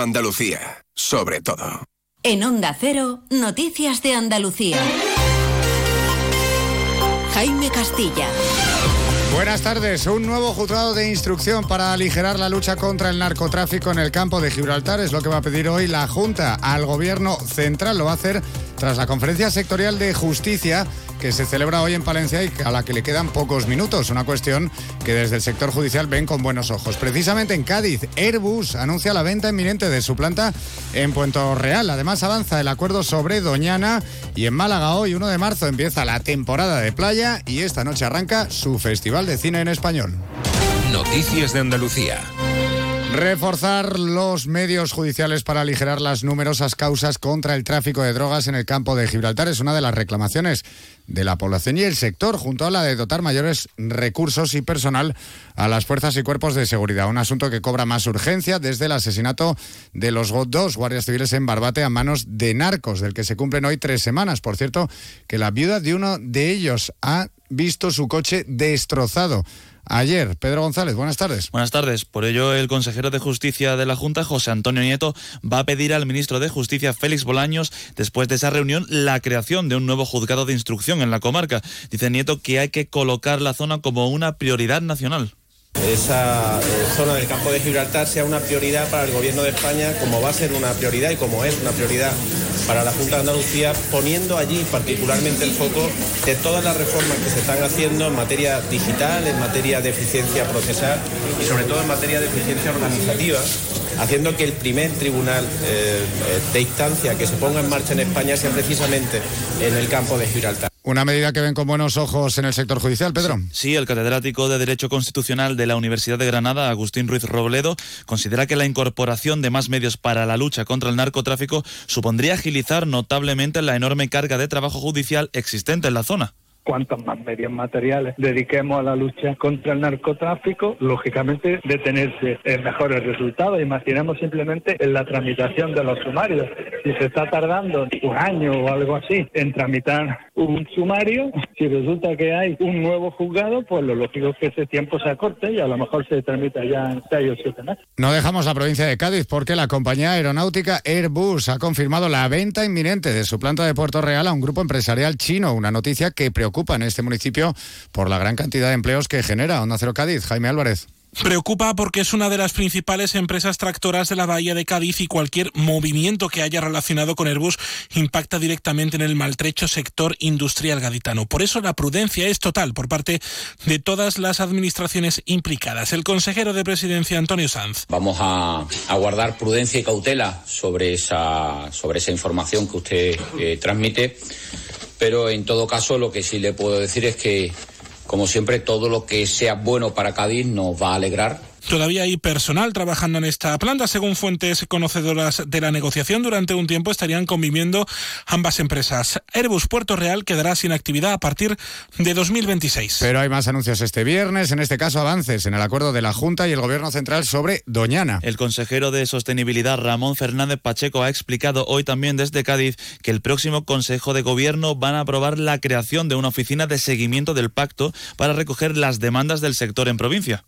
Andalucía, sobre todo. En Onda Cero, Noticias de Andalucía. Jaime Castilla. Buenas tardes. Un nuevo juzgado de instrucción para aligerar la lucha contra el narcotráfico en el campo de Gibraltar es lo que va a pedir hoy la Junta al Gobierno Central. Lo va a hacer tras la conferencia sectorial de justicia que se celebra hoy en Palencia y a la que le quedan pocos minutos. Una cuestión que desde el sector judicial ven con buenos ojos. Precisamente en Cádiz, Airbus anuncia la venta inminente de su planta en Puerto Real. Además avanza el acuerdo sobre Doñana y en Málaga hoy, 1 de marzo, empieza la temporada de playa y esta noche arranca su Festival de Cine en Español. Noticias de Andalucía. Reforzar los medios judiciales para aligerar las numerosas causas contra el tráfico de drogas en el campo de Gibraltar es una de las reclamaciones de la población y el sector, junto a la de dotar mayores recursos y personal a las fuerzas y cuerpos de seguridad. Un asunto que cobra más urgencia desde el asesinato de los dos guardias civiles en Barbate a manos de narcos, del que se cumplen hoy tres semanas. Por cierto, que la viuda de uno de ellos ha visto su coche destrozado ayer. Pedro González, buenas tardes. Buenas tardes. Por ello, el consejero de Justicia de la Junta, José Antonio Nieto, va a pedir al ministro de Justicia, Félix Bolaños, después de esa reunión, la creación de un nuevo juzgado de instrucción en la comarca. Dice Nieto que hay que colocar la zona como una prioridad nacional esa eh, zona del campo de Gibraltar sea una prioridad para el Gobierno de España, como va a ser una prioridad y como es una prioridad para la Junta de Andalucía, poniendo allí particularmente el foco de todas las reformas que se están haciendo en materia digital, en materia de eficiencia procesal y sobre todo en materia de eficiencia organizativa, haciendo que el primer tribunal eh, de instancia que se ponga en marcha en España sea precisamente en el campo de Gibraltar. Una medida que ven con buenos ojos en el sector judicial, Pedro. Sí, el catedrático de Derecho Constitucional de la Universidad de Granada, Agustín Ruiz Robledo, considera que la incorporación de más medios para la lucha contra el narcotráfico supondría agilizar notablemente la enorme carga de trabajo judicial existente en la zona cuantos más medios materiales dediquemos a la lucha contra el narcotráfico, lógicamente detenerse en mejores resultados. Imaginemos simplemente en la tramitación de los sumarios. Si se está tardando un año o algo así en tramitar un sumario, si resulta que hay un nuevo juzgado, pues lo lógico es que ese tiempo se acorte y a lo mejor se tramita ya en seis o siete meses. No dejamos la provincia de Cádiz porque la compañía aeronáutica Airbus ha confirmado la venta inminente de su planta de Puerto Real a un grupo empresarial chino, una noticia que preocupa preocupa en este municipio por la gran cantidad de empleos que genera Onda Cero Cádiz. Jaime Álvarez. Preocupa porque es una de las principales empresas tractoras de la Bahía de Cádiz y cualquier movimiento que haya relacionado con Airbus impacta directamente en el maltrecho sector industrial gaditano. Por eso la prudencia es total por parte de todas las administraciones implicadas. El consejero de presidencia Antonio Sanz. Vamos a, guardar prudencia y cautela sobre esa, sobre esa información que usted eh, transmite pero en todo caso lo que sí le puedo decir es que, como siempre, todo lo que sea bueno para Cádiz nos va a alegrar Todavía hay personal trabajando en esta planta. Según fuentes conocedoras de la negociación, durante un tiempo estarían conviviendo ambas empresas. Airbus Puerto Real quedará sin actividad a partir de 2026. Pero hay más anuncios este viernes, en este caso avances en el acuerdo de la Junta y el Gobierno Central sobre Doñana. El consejero de Sostenibilidad, Ramón Fernández Pacheco, ha explicado hoy también desde Cádiz que el próximo Consejo de Gobierno van a aprobar la creación de una oficina de seguimiento del pacto para recoger las demandas del sector en provincia.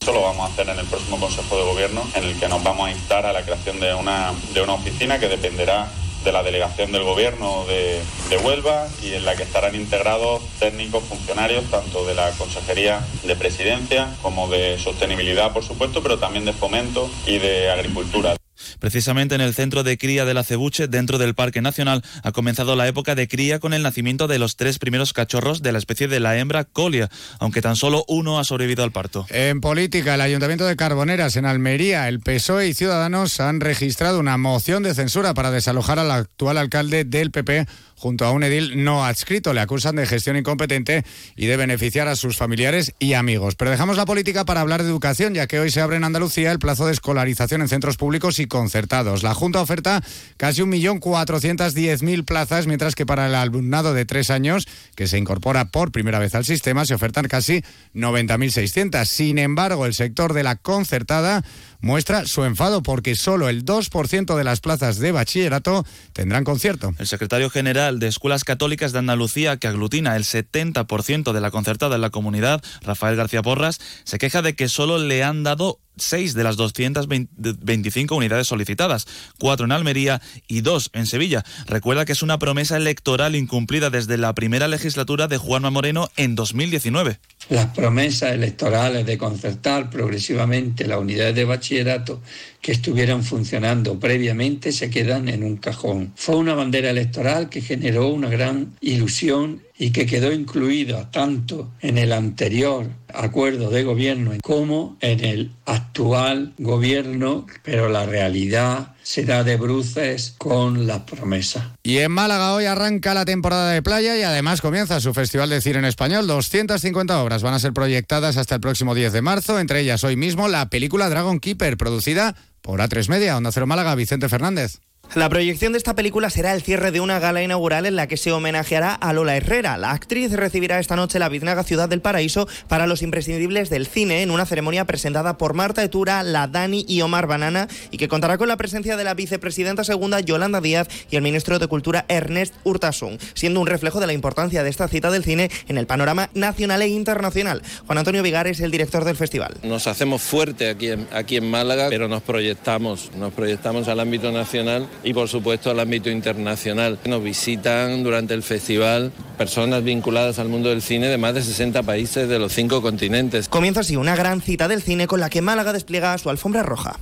Esto lo vamos a hacer en el próximo Consejo de Gobierno, en el que nos vamos a instar a la creación de una, de una oficina que dependerá de la delegación del gobierno de, de, Huelva y en la que estarán integrados técnicos, funcionarios, tanto de la Consejería de Presidencia como de Sostenibilidad, por supuesto, pero también de Fomento y de Agricultura. Precisamente en el centro de cría de la Cebuche, dentro del Parque Nacional, ha comenzado la época de cría con el nacimiento de los tres primeros cachorros de la especie de la hembra colia, aunque tan solo uno ha sobrevivido al parto. En política, el Ayuntamiento de Carboneras, en Almería, el PSOE y Ciudadanos han registrado una moción de censura para desalojar al actual alcalde del PP junto a un edil no adscrito. Le acusan de gestión incompetente y de beneficiar a sus familiares y amigos. Pero dejamos la política para hablar de educación, ya que hoy se abre en Andalucía el plazo de escolarización en centros públicos y concertados. La Junta oferta casi 1.410.000 plazas, mientras que para el alumnado de tres años, que se incorpora por primera vez al sistema, se ofertan casi 90.600. Sin embargo, el sector de la concertada muestra su enfado porque solo el 2% de las plazas de bachillerato tendrán concierto. El secretario general de Escuelas Católicas de Andalucía, que aglutina el 70% de la concertada en la comunidad, Rafael García Porras, se queja de que solo le han dado seis de las 225 unidades solicitadas, cuatro en Almería y dos en Sevilla. Recuerda que es una promesa electoral incumplida desde la primera legislatura de Juanma Moreno en 2019. Las promesas electorales de concertar progresivamente las unidades de bachillerato bachillerato que estuvieran funcionando previamente se quedan en un cajón. Fue una bandera electoral que generó una gran ilusión y que quedó incluida tanto en el anterior acuerdo de gobierno como en el actual gobierno, pero la realidad se da de bruces con las promesas. Y en Málaga hoy arranca la temporada de playa y además comienza su Festival de Cine en Español. 250 obras van a ser proyectadas hasta el próximo 10 de marzo, entre ellas hoy mismo la película Dragon Keeper, producida por A3 Media, Onda Cero Málaga, Vicente Fernández. La proyección de esta película será el cierre de una gala inaugural en la que se homenajeará a Lola Herrera. La actriz recibirá esta noche la biznaga Ciudad del Paraíso para los imprescindibles del cine en una ceremonia presentada por Marta Etura, la Dani y Omar Banana y que contará con la presencia de la vicepresidenta segunda Yolanda Díaz y el ministro de Cultura Ernest Urtasun, siendo un reflejo de la importancia de esta cita del cine en el panorama nacional e internacional. Juan Antonio Vigar es el director del festival. Nos hacemos fuerte aquí en, aquí en Málaga, pero nos proyectamos, nos proyectamos al ámbito nacional y por supuesto al ámbito internacional. Nos visitan durante el festival personas vinculadas al mundo del cine de más de 60 países de los cinco continentes. Comienza así una gran cita del cine con la que Málaga despliega su alfombra roja.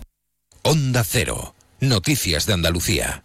Onda Cero. Noticias de Andalucía.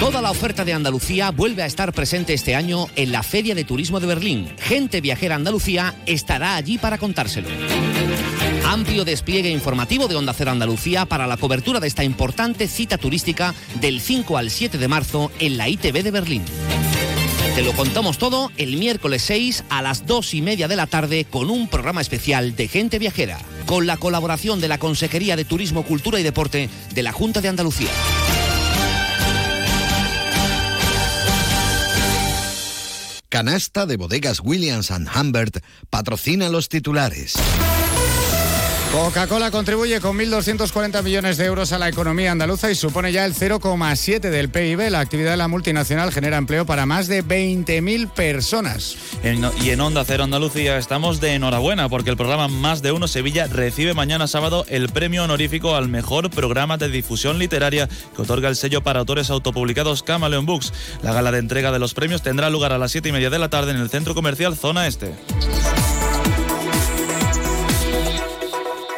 Toda la oferta de Andalucía vuelve a estar presente este año en la Feria de Turismo de Berlín. Gente Viajera Andalucía estará allí para contárselo. Amplio despliegue informativo de Onda Cero Andalucía para la cobertura de esta importante cita turística del 5 al 7 de marzo en la ITV de Berlín. Te lo contamos todo el miércoles 6 a las 2 y media de la tarde con un programa especial de Gente Viajera, con la colaboración de la Consejería de Turismo, Cultura y Deporte de la Junta de Andalucía. Canasta de bodegas Williams ⁇ Humbert patrocina los titulares. Coca-Cola contribuye con 1.240 millones de euros a la economía andaluza y supone ya el 0,7 del PIB. La actividad de la multinacional genera empleo para más de 20.000 personas. y en Onda Cero Andalucía estamos de enhorabuena porque el programa Más de Uno Sevilla recibe mañana sábado el premio honorífico al mejor programa de difusión literaria que otorga el sello para autores autopublicados Camaleon Books. La gala de entrega de los premios tendrá lugar a las 7 y media de la tarde en el centro comercial Zona Este.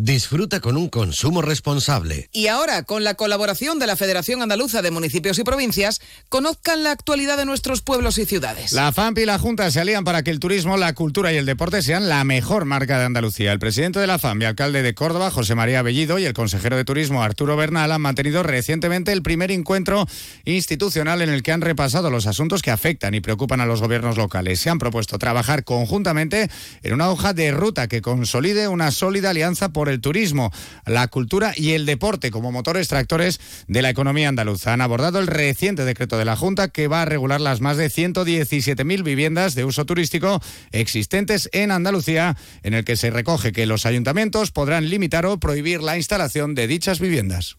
Disfruta con un consumo responsable. Y ahora, con la colaboración de la Federación Andaluza de Municipios y Provincias, conozcan la actualidad de nuestros pueblos y ciudades. La FAMP y la Junta se alían para que el turismo, la cultura y el deporte sean la mejor marca de Andalucía. El presidente de la FAMP y alcalde de Córdoba, José María Bellido, y el consejero de Turismo, Arturo Bernal, han mantenido recientemente el primer encuentro institucional en el que han repasado los asuntos que afectan y preocupan a los gobiernos locales. Se han propuesto trabajar conjuntamente en una hoja de ruta que consolide una sólida alianza por el turismo, la cultura y el deporte como motores tractores de la economía andaluza. Han abordado el reciente decreto de la Junta que va a regular las más de 117.000 viviendas de uso turístico existentes en Andalucía, en el que se recoge que los ayuntamientos podrán limitar o prohibir la instalación de dichas viviendas.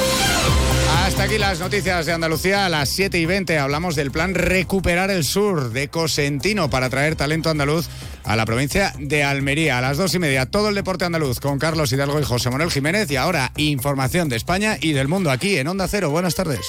Aquí las noticias de Andalucía. A las 7 y 20 hablamos del plan Recuperar el Sur de Cosentino para traer talento andaluz a la provincia de Almería. A las 2 y media, todo el deporte andaluz con Carlos Hidalgo y José Manuel Jiménez. Y ahora, información de España y del mundo aquí en Onda Cero. Buenas tardes.